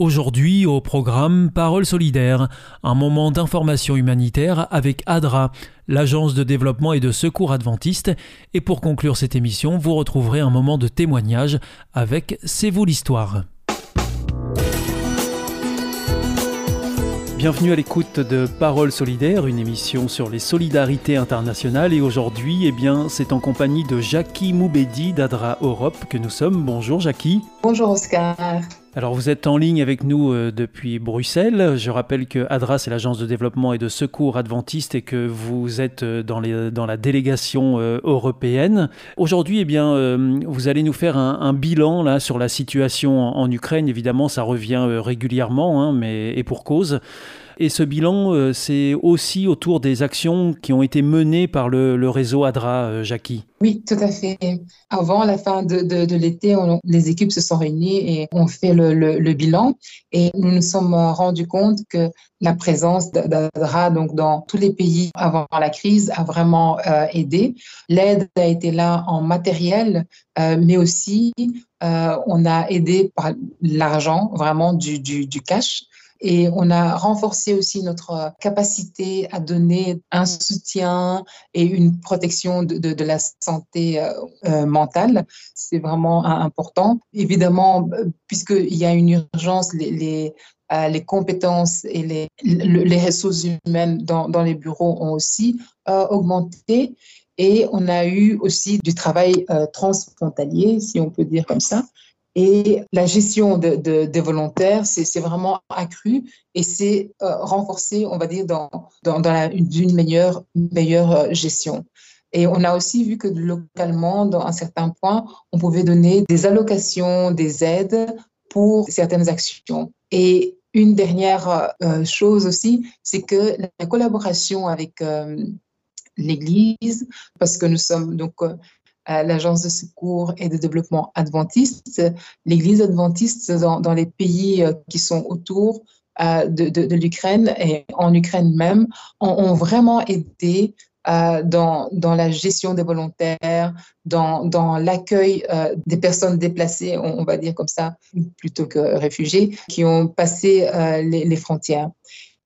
Aujourd'hui, au programme Parole solidaire, un moment d'information humanitaire avec ADRA, l'Agence de développement et de secours adventiste. Et pour conclure cette émission, vous retrouverez un moment de témoignage avec C'est vous l'histoire. Bienvenue à l'écoute de Parole solidaire, une émission sur les solidarités internationales. Et aujourd'hui, eh bien, c'est en compagnie de Jackie Moubedi d'Adra Europe que nous sommes. Bonjour Jackie. Bonjour Oscar. Alors vous êtes en ligne avec nous euh, depuis Bruxelles. Je rappelle que ADRA, c'est l'agence de développement et de secours adventiste et que vous êtes euh, dans, la délégation euh, européenne. Aujourd'hui, eh bien, vous allez nous faire un, bilan sur la situation en, Ukraine. Évidemment, ça revient régulièrement, hein, mais, et pour cause. Et ce bilan, euh, c'est aussi autour des actions qui ont été menées par le, réseau ADRA, euh, Jackie. Oui, tout à fait. Avant la fin de, l'été, les équipes se sont réunies et ont fait le, bilan. Et nous nous sommes rendus compte que la présence d'ADRA donc dans tous les pays avant la crise a vraiment euh, aidé. L'aide a été là en matériel, mais aussi on a aidé par l'argent, vraiment du cash. Et on a renforcé aussi notre capacité à donner un soutien et une protection de, la santé euh, euh mentale. C'est vraiment important. Évidemment, puisqu'il y a une urgence, les, euh, compétences et les, ressources humaines dans, les bureaux ont aussi euh, augmenté. Et on a eu aussi du travail euh, transfrontalier, si on peut dire comme ça. Et la gestion de, de, des volontaires, c'est vraiment accru et c'est euh, renforcé, on va dire, dans, dans, une meilleure, meilleure euh, gestion. Et on a aussi vu que localement, dans un certain point, on pouvait donner des allocations, des aides pour certaines actions. Et une dernière euh, chose aussi, c'est que la collaboration avec euh, l'Église, parce que nous sommes donc l'Agence de secours et de développement adventiste, l'Église adventiste dans, les pays euh, qui sont autour euh, de, l'Ukraine et en Ukraine même, ont, vraiment aidé euh, dans, la gestion des volontaires, dans, l'accueil euh, des personnes déplacées, on, va dire comme ça, plutôt que réfugiés, qui ont passé euh, les, frontières.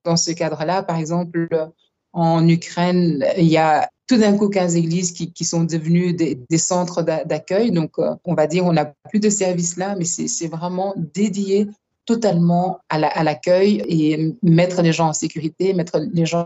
Dans ce cadre-là, par exemple, en Ukraine, il y a tout d'un coup 15 églises qui, qui sont devenues des, des centres d'accueil. Donc, euh, on va dire, on n'a plus de services là, mais c'est vraiment dédié totalement à l'accueil et mettre les gens en sécurité, mettre les gens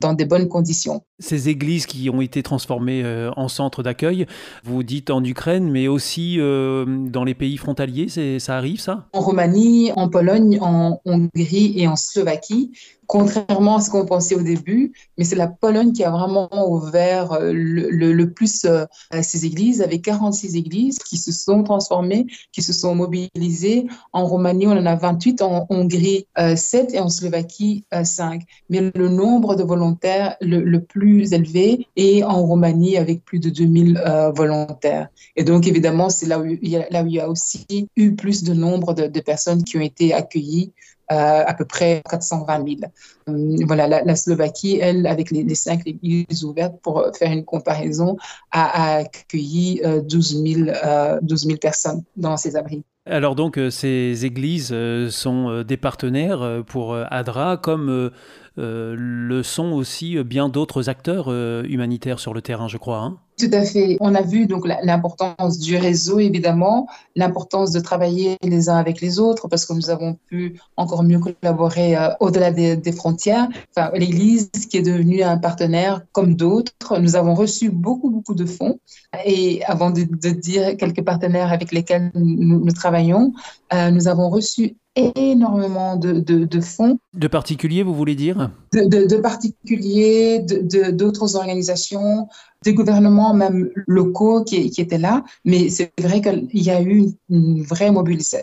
dans des bonnes conditions. Ces églises qui ont été transformées euh, en centres d'accueil, vous dites en Ukraine, mais aussi euh, dans les pays frontaliers, ça arrive ça? En Roumanie, en Pologne, en Hongrie et en Slovaquie contrairement à ce qu'on pensait au début, mais c'est la Pologne qui a vraiment ouvert euh, le, plus euh, ces églises, avec 46 églises qui se sont transformées, qui se sont mobilisées. En Roumanie, on en a 28, en Hongrie, 7 et en Slovaquie, 5. Mais le nombre de volontaires le, plus élevé est en Roumanie avec plus de 2000 euh, volontaires. Et donc, évidemment, c'est là, où il y a, aussi eu plus de nombre de, personnes qui ont été accueillies euh, à peu près 420 000. Euh, voilà, la, Slovaquie, elle, avec les, cinq églises ouvertes, pour faire une comparaison, a, accueilli 12 000, 12 000 personnes dans ces abris. Alors donc ces églises sont des partenaires pour ADRA comme le sont aussi bien d'autres acteurs humanitaires sur le terrain, je crois. Hein? Tout à fait. On a vu donc l'importance du réseau, évidemment, l'importance de travailler les uns avec les autres, parce que nous avons pu encore mieux collaborer euh, au-delà des, frontières. L'Église, qui est devenue un partenaire comme d'autres, nous avons reçu beaucoup, beaucoup de fonds. Et avant de, dire quelques partenaires avec lesquels nous, nous travaillons, euh, nous avons reçu énormément de, de, fonds. De particuliers, vous voulez dire? De, de, particuliers, d'autres organisations, des gouvernements même locaux qui, qui étaient là. Mais c'est vrai qu'il y a eu une, vraie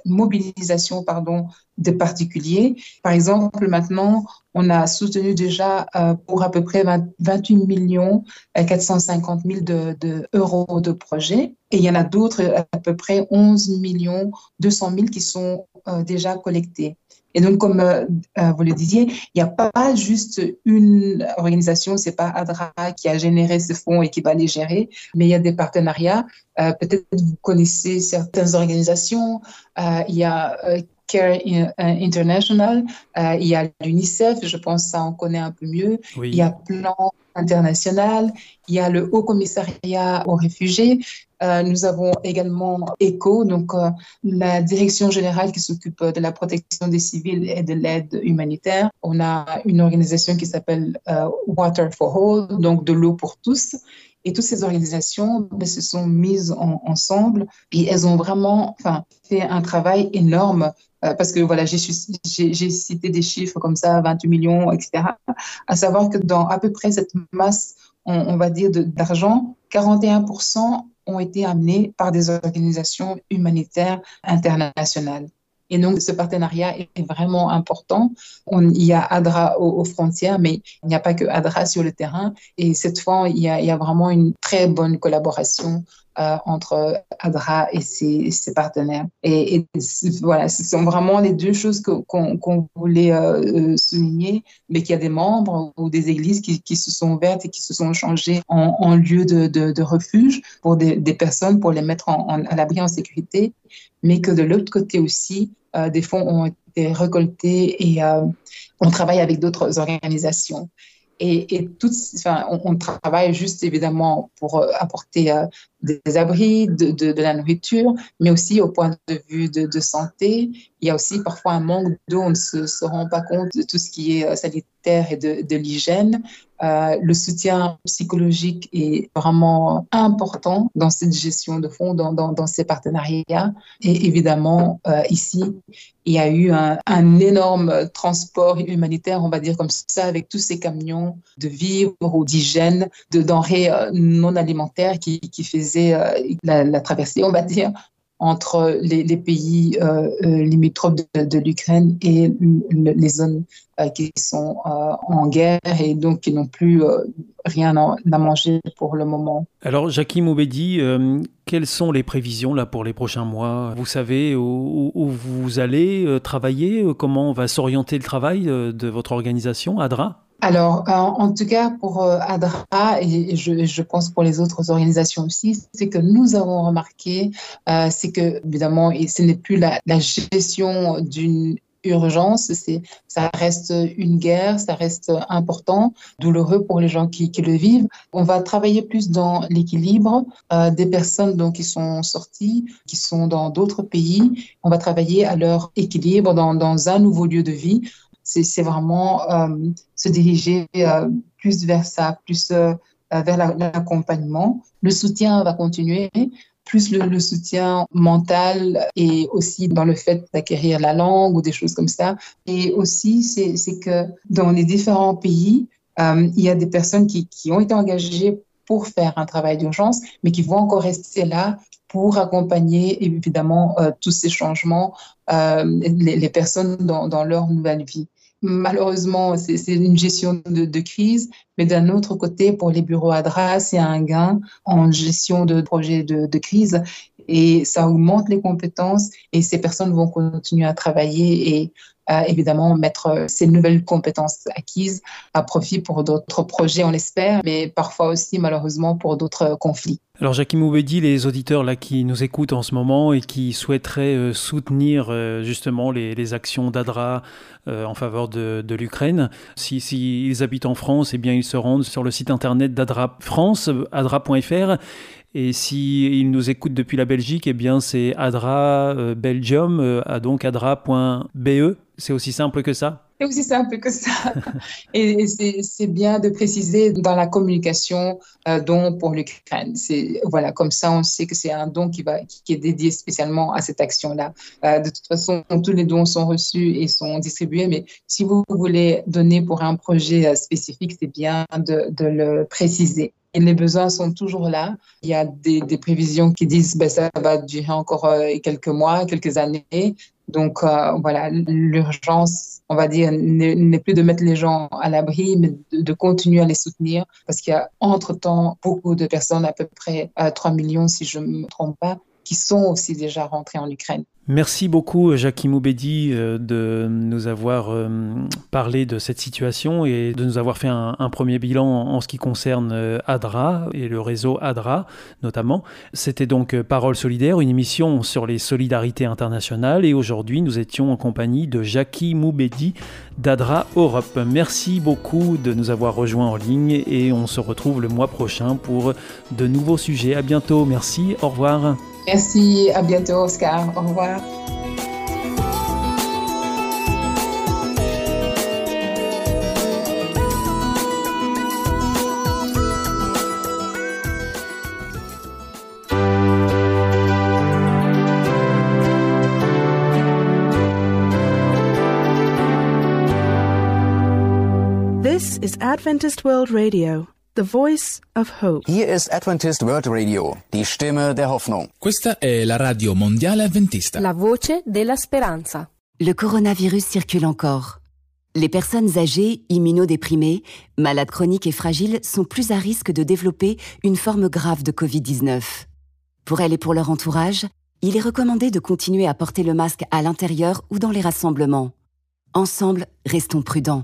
mobilisation pardon, de particuliers. Par exemple, maintenant, on a soutenu déjà euh, pour à peu près 28 millions 450 000 de, de, euros de projets. Et il y en a d'autres, à peu près 11 millions 200 000 qui sont euh, déjà collectés. Et donc, comme euh, vous le disiez, il n'y a pas juste une organisation, c'est pas ADRA qui a généré ce fonds et qui va les gérer, mais il y a des partenariats. Peut-être vous connaissez certaines organisations. il y a Care International, il y a l'UNICEF, je pense que ça on connaît un peu mieux. Il y a Plan International, il y a le Haut Commissariat aux réfugiés, euh, nous avons également ECHO, donc euh, la direction générale qui s'occupe de la protection des civils et de l'aide humanitaire. On a une organisation qui s'appelle euh, Water for All, donc de l'eau pour tous. Et toutes ces organisations ben, se sont mises ensemble et elles ont vraiment fait un travail énorme parce que voilà, j'ai cité des chiffres comme ça, 28 millions, etc. À savoir que dans à peu près cette masse, on, va dire, d'argent, 41% ont été amenés par des organisations humanitaires internationales. Et donc, ce partenariat est vraiment important. Il y a ADRA aux, frontières, mais il n'y a pas que ADRA sur le terrain. Et cette fois, il y a vraiment une très bonne collaboration euh, entre ADRA et ses, partenaires. Et, voilà, ce sont vraiment les deux choses qu'on voulait euh, euh, souligner, mais qu'il y a des membres ou des églises qui, se sont ouvertes et qui se sont changées en, en lieu de, refuge pour des, personnes, pour les mettre à l'abri en sécurité, mais que de l'autre côté aussi, des fonds ont été récoltés et on travaille avec d'autres organisations. Et, et enfin, on, travaille juste évidemment pour apporter des, abris, de, de, la nourriture, mais aussi au point de vue de, de santé. Il y a aussi parfois un manque d'eau, on ne se, se, rend pas compte de tout ce qui est sanitaire et de, l'hygiène. Euh, le soutien psychologique est vraiment important dans cette gestion de fonds, dans, dans, ces partenariats. Et évidemment, euh, ici, il y a eu un, un, énorme transport humanitaire, on va dire comme ça, avec tous ces camions de vivres ou d'hygiène, de denrées euh, non alimentaires qui, qui faisaient euh, la, traversée, on va dire, entre les, pays euh, euh, limitrophes de, l'Ukraine et les zones qui sont en guerre et donc qui n'ont plus rien à, manger pour le moment. Alors, Jackie Moubedi, quelles sont les prévisions là pour les prochains mois? Vous savez où, vous allez travailler? Comment va s'orienter le travail de votre organisation, ADRA? Alors, euh, en tout cas, pour euh, ADRA et je, je, pense pour les autres organisations aussi, c'est que nous avons remarqué, euh, c'est que, évidemment, ce n'est plus la, la gestion d'une urgence, c'est, ça reste une guerre, ça reste important, douloureux pour les gens qui, qui le vivent. On va travailler plus dans l'équilibre euh, des personnes donc, qui sont sorties, qui sont dans d'autres pays. On va travailler à leur équilibre dans, dans un nouveau lieu de vie c'est vraiment euh, se diriger euh, plus vers ça, plus euh, vers l'accompagnement. Le soutien va continuer, plus le, soutien mental et aussi dans le fait d'acquérir la langue ou des choses comme ça. Et aussi, c'est que dans les différents pays, il y a des personnes qui, ont été engagées pour faire un travail d'urgence, mais qui vont encore rester là pour accompagner évidemment tous ces changements, les, personnes dans leur nouvelle vie. Malheureusement, c'est une gestion de, crise, mais d'un autre côté, pour les bureaux ADRA, c'est un gain en gestion de projets de, crise et ça augmente les compétences et ces personnes vont continuer à travailler et évidemment mettre ces nouvelles compétences acquises à profit pour d'autres projets, on l'espère, mais parfois aussi malheureusement pour d'autres conflits. Alors Jackie Moubedi, les auditeurs là qui nous écoutent en ce moment et qui souhaiteraient euh, soutenir euh, justement les, actions d'ADRA euh, en faveur de, l'Ukraine, si, si, habitent en France, eh bien ils se rendent sur le site internet d'ADRA France, adra.fr. Et s'ils si nous écoutent depuis la Belgique, eh bien c'est Adra euh, Belgium, euh, donc adra.be. C'est aussi simple que ça C'est aussi simple que ça. Et c'est bien de préciser dans la communication euh, don pour l'Ukraine. C'est voilà, comme ça, on sait que c'est un don qui va qui est dédié spécialement à cette action-là. Euh, de toute façon, tous les dons sont reçus et sont distribués, mais si vous voulez donner pour un projet euh, spécifique, c'est bien de, de le préciser. Et les besoins sont toujours là. Il y a des, des prévisions qui disent que ben, ça va durer encore euh, quelques mois, quelques années. Donc euh, voilà, l'urgence, on va dire, n'est plus de mettre les gens à l'abri, mais de, continuer à les soutenir parce qu'il y a entre-temps beaucoup de personnes, à peu près 3 millions si je ne me trompe pas, qui sont aussi déjà rentrées en Ukraine. Merci beaucoup, Jackie Moubedi, euh, de nous avoir euh, parlé de cette situation et de nous avoir fait un, premier bilan en ce qui concerne euh, ADRA et le réseau ADRA notamment. C'était donc Parole solidaire, une émission sur les solidarités internationales et aujourd'hui nous étions en compagnie de Jackie Moubedi d'ADRA Europe. Merci beaucoup de nous avoir rejoints en ligne et on se retrouve le mois prochain pour de nouveaux sujets. À bientôt, merci, au revoir. Merci, à bientôt Oscar, au revoir. This is Adventist World Radio. The Voice of Hope. Hier ist Adventist World Radio, die Stimme der Hoffnung. Questa è la radio mondiale adventista. La voce della speranza. Le coronavirus circule encore. Les personnes âgées, immunodéprimées, malades chroniques et fragiles sont plus à risque de développer une forme grave de Covid-19. Pour elles et pour leur entourage, il est recommandé de continuer à porter le masque à l'intérieur ou dans les rassemblements. Ensemble, restons prudents.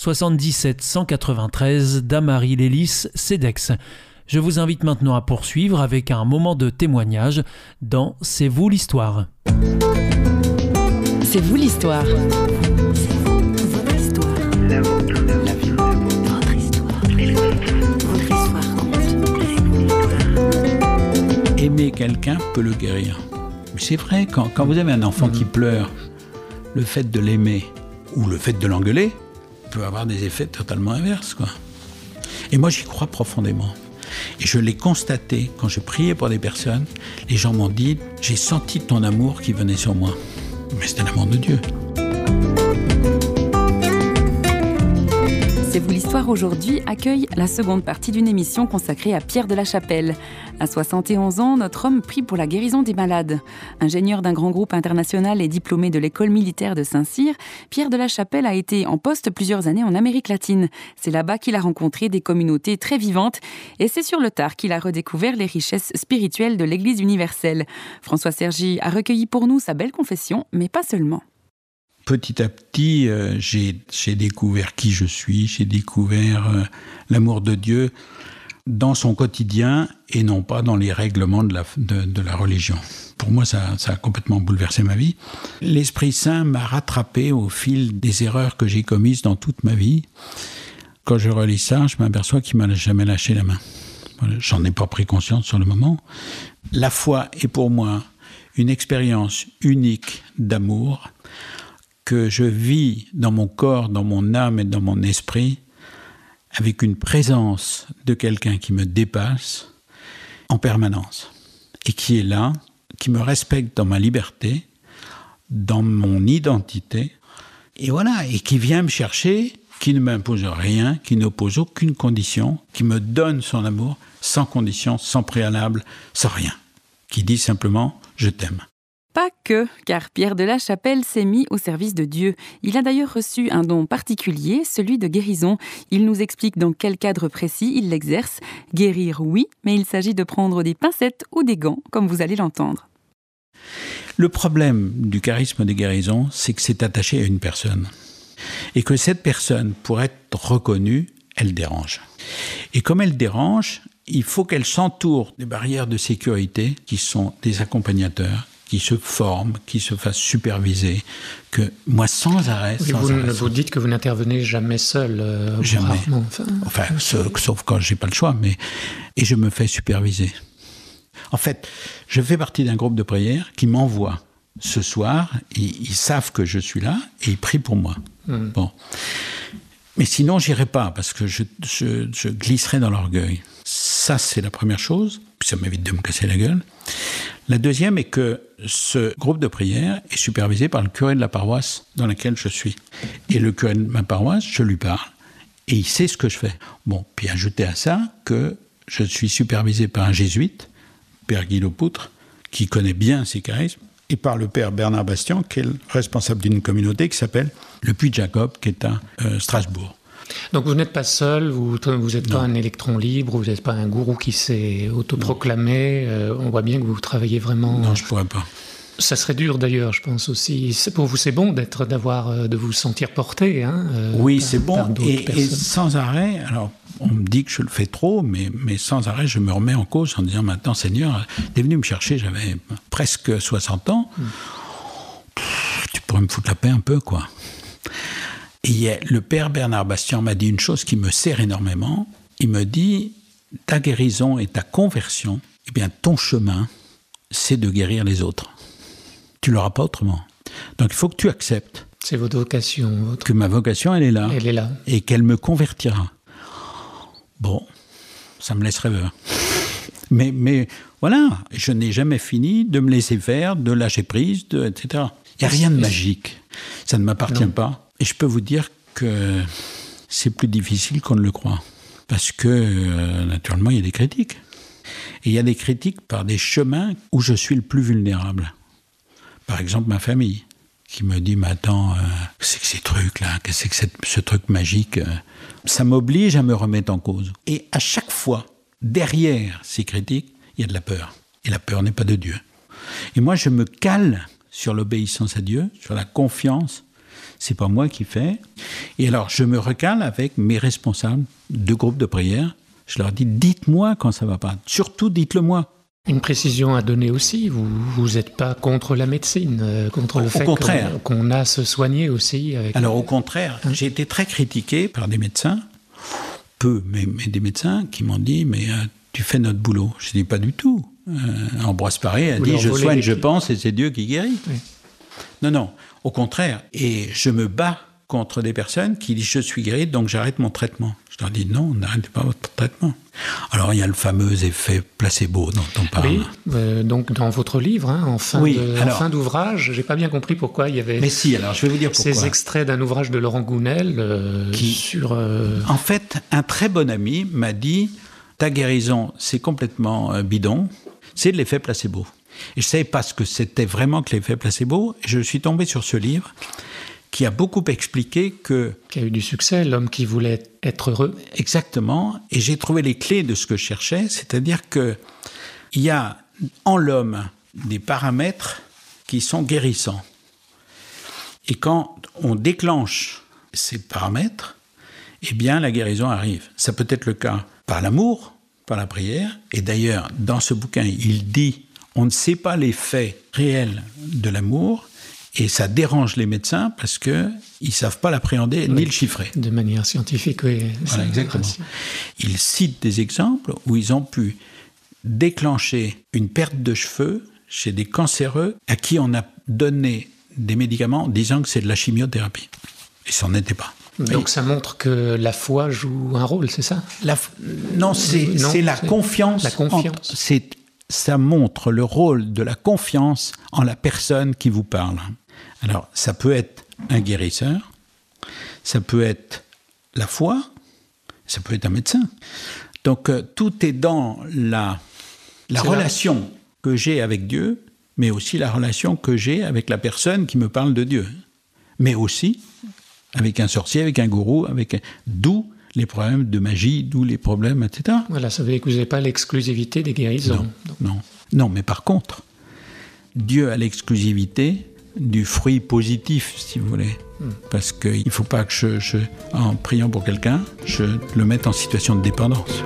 77 193 Damary Lélis, CEDEX. Je vous invite maintenant à poursuivre avec un moment de témoignage dans C'est vous l'histoire. C'est vous l'histoire. Votre histoire. Votre histoire. Aimer quelqu'un peut le guérir. C'est vrai, quand, quand, vous avez un enfant qui pleure, le fait de l'aimer ou le fait de l'engueuler, peut avoir des effets totalement inverses. Quoi. Et moi, j'y crois profondément. Et je l'ai constaté quand je priais pour des personnes. Les gens m'ont dit J'ai senti ton amour qui venait sur moi. Mais c'était l'amour de Dieu. C'est vous l'histoire aujourd'hui accueille la seconde partie d'une émission consacrée à Pierre de la Chapelle. À 71 ans, notre homme prie pour la guérison des malades. Ingénieur d'un grand groupe international et diplômé de l'école militaire de Saint-Cyr, Pierre de la Chapelle a été en poste plusieurs années en Amérique latine. C'est là-bas qu'il a rencontré des communautés très vivantes et c'est sur le tard qu'il a redécouvert les richesses spirituelles de l'Église universelle. François Sergi a recueilli pour nous sa belle confession, mais pas seulement petit à petit, euh, j'ai découvert qui je suis, j'ai découvert euh, l'amour de Dieu dans son quotidien et non pas dans les règlements de la, de, la religion. Pour moi, ça, ça, a complètement bouleversé ma vie. L'Esprit Saint m'a rattrapé au fil des erreurs que j'ai commises dans toute ma vie. Quand je relis ça, je m'aperçois qu'il m'a jamais lâché la main. J'en ai pas pris conscience sur le moment. La foi est pour moi une expérience unique d'amour que je vis dans mon corps, dans mon âme et dans mon esprit avec une présence de quelqu'un qui me dépasse en permanence et qui est là, qui me respecte dans ma liberté, dans mon identité, et voilà, et qui vient me chercher, qui ne m'impose rien, qui n'oppose aucune condition, qui me donne son amour sans condition, sans préalable, sans rien, qui dit simplement je t'aime. Pas que, car Pierre de la Chapelle s'est mis au service de Dieu. Il a d'ailleurs reçu un don particulier, celui de guérison. Il nous explique dans quel cadre précis il l'exerce. Guérir, oui, mais il s'agit de prendre des pincettes ou des gants, comme vous allez l'entendre. Le problème du charisme de guérison, c'est que c'est attaché à une personne. Et que cette personne, pour être reconnue, elle dérange. Et comme elle dérange, il faut qu'elle s'entoure des barrières de sécurité qui sont des accompagnateurs, qui se forment, qui se fassent superviser, que moi sans arrêt. Oui, sans vous, arrêt, vous dites que vous n'intervenez jamais seul. euh, Jamais. rarement, enfin. Enfin, sauf, sauf quand j'ai pas le choix, mais et je me fais superviser. En fait, je fais partie d'un groupe de prière qui m'envoie ce soir. Ils, ils savent que je suis là et ils prient pour moi. Hmm. Bon, mais sinon j'irai pas parce que je, je, je glisserai dans l'orgueil. Ça, c'est la première chose. Puis ça m'évite de me casser la gueule. La deuxième est que ce groupe de prière est supervisé par le curé de la paroisse dans laquelle je suis. Et le curé de ma paroisse, je lui parle et il sait ce que je fais. Bon, puis ajouter à ça que je suis supervisé par un jésuite, Père Guy Poutre, qui connaît bien ces charismes, et par le Père Bernard Bastian, qui est le responsable d'une communauté qui s'appelle le Puy de Jacob, qui est à euh, Strasbourg. Donc vous n'êtes pas seul, vous n'êtes pas un électron libre, vous n'êtes pas un gourou qui s'est autoproclamé. euh, on voit bien que vous travaillez vraiment. Non, je pourrais pas. Ça serait dur d'ailleurs, je pense aussi. Pour vous, c'est bon d'être, d'avoir, euh, de vous sentir porté. Hein, euh, Oui, c'est bon. Et, sans arrêt, alors on me dit que je le fais trop, mais, mais sans arrêt, je me remets en cause en disant maintenant, Seigneur, t'es venu me chercher, j'avais presque 60 ans. Pff, Tu pourrais me foutre la paix un peu, quoi. Et le père Bernard Bastian m'a dit une chose qui me sert énormément. Il me dit ta guérison et ta conversion, eh bien, ton chemin, c'est de guérir les autres. Tu l'auras pas autrement. Donc il faut que tu acceptes C'est votre vocation. Votre... que ma vocation, elle est là. Elle est là. Et qu'elle me convertira. Bon, ça me laisse rêveur. Mais, mais voilà, je n'ai jamais fini de me laisser faire, de lâcher prise, de, etc. Il n'y a rien de magique. Ça ne m'appartient pas. Et je peux vous dire que c'est plus difficile qu'on ne le croit. Parce que, euh, naturellement, il y a des critiques. Et il y a des critiques par des chemins où je suis le plus vulnérable. Par exemple, ma famille, qui me dit, mais attends, euh, qu'est-ce que c'est que ces trucs-là Qu'est-ce que c'est que ce truc magique euh Ça m'oblige à me remettre en cause. Et à chaque fois, derrière ces critiques, il y a de la peur. Et la peur n'est pas de Dieu. Et moi, je me cale sur l'obéissance à Dieu, sur la confiance. C'est pas moi qui fais. Et alors, je me recale avec mes responsables de groupe de prière. Je leur dis, dites-moi quand ça va pas. Surtout, dites-le moi. Une précision à donner aussi, vous vous n'êtes pas contre la médecine, euh, contre le fait qu'on qu'on a se soigner aussi. Avec... Alors au contraire, j'ai été très critiqué par des médecins, peu, mais, mais des médecins qui m'ont dit mais euh, tu fais notre boulot. Je dis pas du tout. Euh, Ambroise Paré a Vous dit je soigne, je pense et c'est Dieu qui guérit. Oui. Non non, au contraire. Et je me bats contre des personnes qui disent je suis guéri donc j'arrête mon traitement. Je leur dis non, n'arrêtez pas votre traitement. Alors il y a le fameux effet placebo dont on parle. Oui, euh, donc dans votre livre, hein, en fin Oui, d'ouvrage, j'ai pas bien compris pourquoi il y avait Mais si, alors je vais vous dire pourquoi. ces extraits d'un ouvrage de Laurent Gounel euh, Qui- sur. euh, En fait, un très bon ami m'a dit ta guérison, c'est complètement bidon, c'est de l'effet placebo. Et je savais pas ce que c'était vraiment que l'effet placebo. Et je suis tombé sur ce livre qui a beaucoup expliqué que qui a eu du succès, l'homme qui voulait être heureux. exactement, et j'ai trouvé les clés de ce que je cherchais, c'est-à-dire que il y a en l'homme des paramètres qui sont guérissants. Et quand on déclenche ces paramètres, eh bien la guérison arrive. Ça peut être le cas par l'amour, par la prière. Et d'ailleurs, dans ce bouquin, il dit on ne sait pas l'effet réel de l'amour, Et ça dérange les médecins parce que ils savent pas l'appréhender ni le chiffrer. De manière scientifique, oui. Voilà, exactement. Ils citent des exemples où ils ont pu déclencher une perte de cheveux chez des cancéreux à qui on a donné des médicaments disant que c'est de la chimiothérapie. Et ça n'en était pas. Donc ça montre que la foi joue un rôle, c'est ça? La Non, c'est la confiance. La confiance. C'est ça montre le rôle de la confiance en la personne qui vous parle. Alors, ça peut être un guérisseur, ça peut être la foi, ça peut être un médecin. Donc, euh, tout est dans la, la relation que j'ai avec Dieu, mais aussi la relation que j'ai avec la personne qui me parle de Dieu. Mais aussi avec un sorcier, avec un gourou, avec d'où les problèmes de magie, d'où les problèmes, etc. Voilà, ça veut dire que vous n'avez pas l'exclusivité des guérisons. Non, non, non, mais par contre, Dieu a l'exclusivité du fruit positif, si vous voulez. Hmm. Parce qu'il ne faut pas que je, en priant pour quelqu'un, je le mette en situation de dépendance.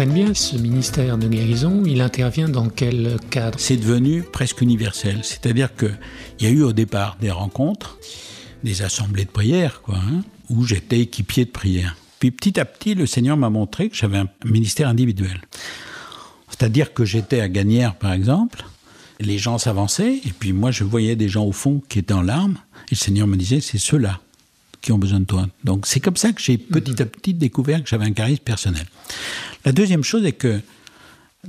Comprenne bien, ce ministère de guérison, il intervient dans quel cadre? C'est devenu presque universel. C'est-à-dire qu'il y a eu au départ des rencontres, des assemblées de prière, quoi, hein, où j'étais équipier de prière. Puis petit à petit, le Seigneur m'a montré que j'avais un ministère individuel. C'est-à-dire que j'étais à Gagnères, par exemple, les gens s'avançaient, et puis moi je voyais des gens au fond qui étaient en larmes, et le Seigneur me disait, c'est ceux-là qui ont besoin de toi. Donc c'est comme ça que j'ai petit à petit découvert que j'avais un charisme personnel. La deuxième chose est que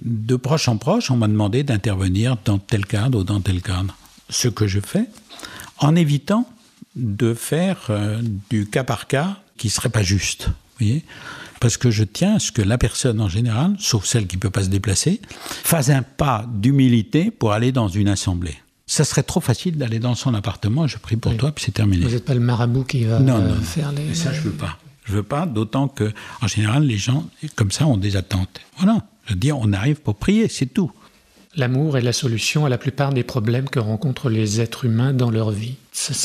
de proche en proche, on m'a demandé d'intervenir dans tel cadre ou dans tel cadre. Ce que je fais, en évitant de faire euh, du cas par cas qui serait pas juste. voyez parce que je tiens à ce que la personne en général, sauf celle qui ne peut pas se déplacer, fasse un pas d'humilité pour aller dans une assemblée. Ça serait trop facile d'aller dans son appartement, je prie pour toi, puis c'est terminé. Vous n'êtes pas le marabout qui va non, non, faire les. Ça, je veux pas. Je veux pas, d'autant que, en général, les gens, comme ça, ont des attentes. Voilà. Je veux dire, on arrive pour prier, c'est tout. L'amour est la solution à la plupart des problèmes que rencontrent les êtres humains dans leur vie.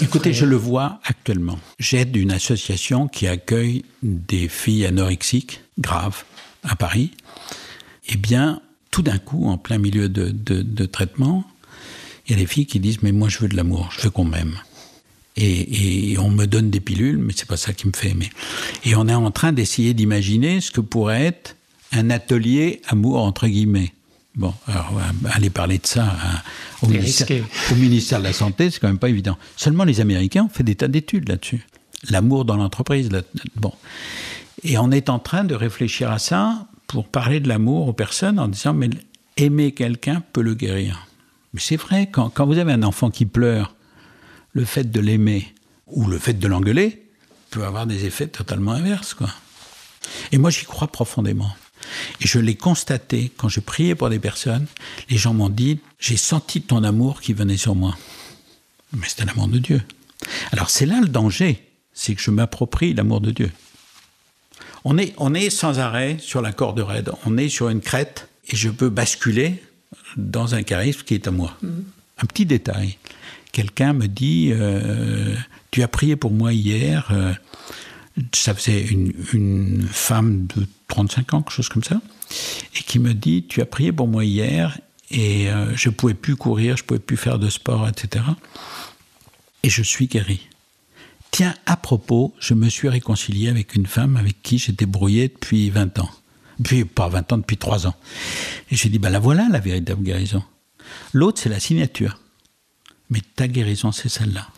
Écoutez, je le vois actuellement. J'aide une association qui accueille des filles anorexiques graves à Paris. Eh bien, tout d'un coup, en plein milieu de, de, de traitement, il y a des filles qui disent mais moi je veux de l'amour, je veux qu'on m'aime. Et, on me donne des pilules, mais c'est pas ça qui me fait aimer. Et on est en train d'essayer d'imaginer ce que pourrait être un atelier amour entre guillemets. Bon, alors aller parler de ça au, ministère, au, ministère, de la Santé, c'est quand même pas évident. Seulement les Américains ont fait des tas d'études là-dessus. L'amour dans l'entreprise. Bon. Et on est en train de réfléchir à ça pour parler de l'amour aux personnes en disant mais aimer quelqu'un peut le guérir. Mais c'est vrai, quand, vous avez un enfant qui pleure, le fait de l'aimer ou le fait de l'engueuler peut avoir des effets totalement inverses. Quoi. Et moi, j'y crois profondément. Et je l'ai constaté quand je priais pour des personnes, les gens m'ont dit, j'ai senti ton amour qui venait sur moi. Mais c'est un amour de Dieu. Alors c'est là le danger, c'est que je m'approprie l'amour de Dieu. On est, on est sans arrêt sur la corde raide, on est sur une crête et je peux basculer dans un charisme qui est à moi. Mm. Un petit détail. Quelqu'un me dit euh, Tu as prié pour moi hier. Euh, ça faisait une, femme de 35 ans, quelque chose comme ça, et qui me dit Tu as prié pour moi hier et euh, je ne pouvais plus courir, je ne pouvais plus faire de sport, etc. Et je suis guéri. Tiens, à propos, je me suis réconcilié avec une femme avec qui j'étais brouillé depuis 20 ans. Puis pas 20 ans, depuis 3 ans. Et j'ai dit, ben la voilà la véritable guérison. L'autre, c'est la signature. Mais ta guérison, c'est celle-là.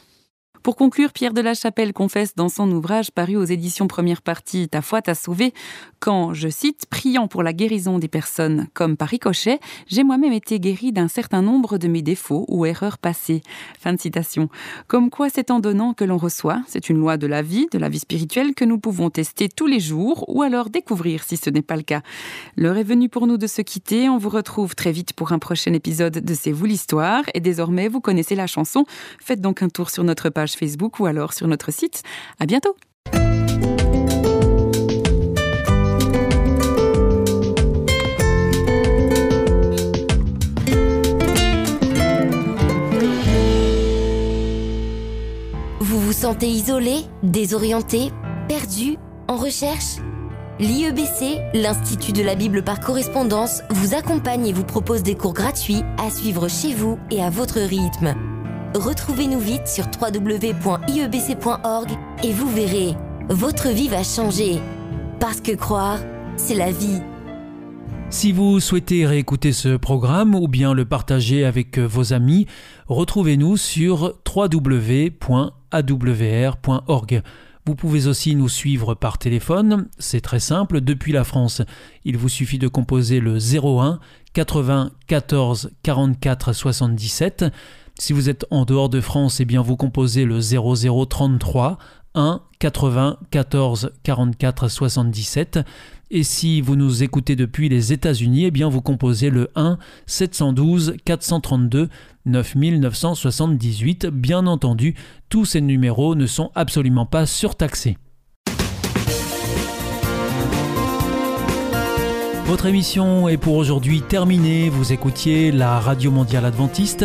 Pour conclure, Pierre de la Chapelle confesse dans son ouvrage paru aux éditions Première Partie Ta foi t'a sauvé quand, je cite, priant pour la guérison des personnes comme par ricochet, j'ai moi-même été guéri d'un certain nombre de mes défauts ou erreurs passées. Fin de citation. Comme quoi c'est en donnant que l'on reçoit, c'est une loi de la vie, de la vie spirituelle que nous pouvons tester tous les jours ou alors découvrir si ce n'est pas le cas. L'heure est venue pour nous de se quitter, on vous retrouve très vite pour un prochain épisode de C'est vous l'histoire et désormais vous connaissez la chanson. Faites donc un tour sur notre page Facebook ou alors sur notre site. À bientôt! Vous vous sentez isolé, désorienté, perdu, en recherche? L'IEBC, l'Institut de la Bible par correspondance, vous accompagne et vous propose des cours gratuits à suivre chez vous et à votre rythme. Retrouvez-nous vite sur www.iebc.org et vous verrez, votre vie va changer. Parce que croire, c'est la vie. Si vous souhaitez réécouter ce programme ou bien le partager avec vos amis, retrouvez-nous sur www.awr.org. Vous pouvez aussi nous suivre par téléphone, c'est très simple, depuis la France. Il vous suffit de composer le 01 80 14 44 77. Si vous êtes en dehors de France, eh bien vous composez le 0033 1 80 14 44 77. Et si vous nous écoutez depuis les États-Unis, eh bien vous composez le 1 712 432 9978. Bien entendu, tous ces numéros ne sont absolument pas surtaxés. Votre émission est pour aujourd'hui terminée. Vous écoutiez la Radio Mondiale Adventiste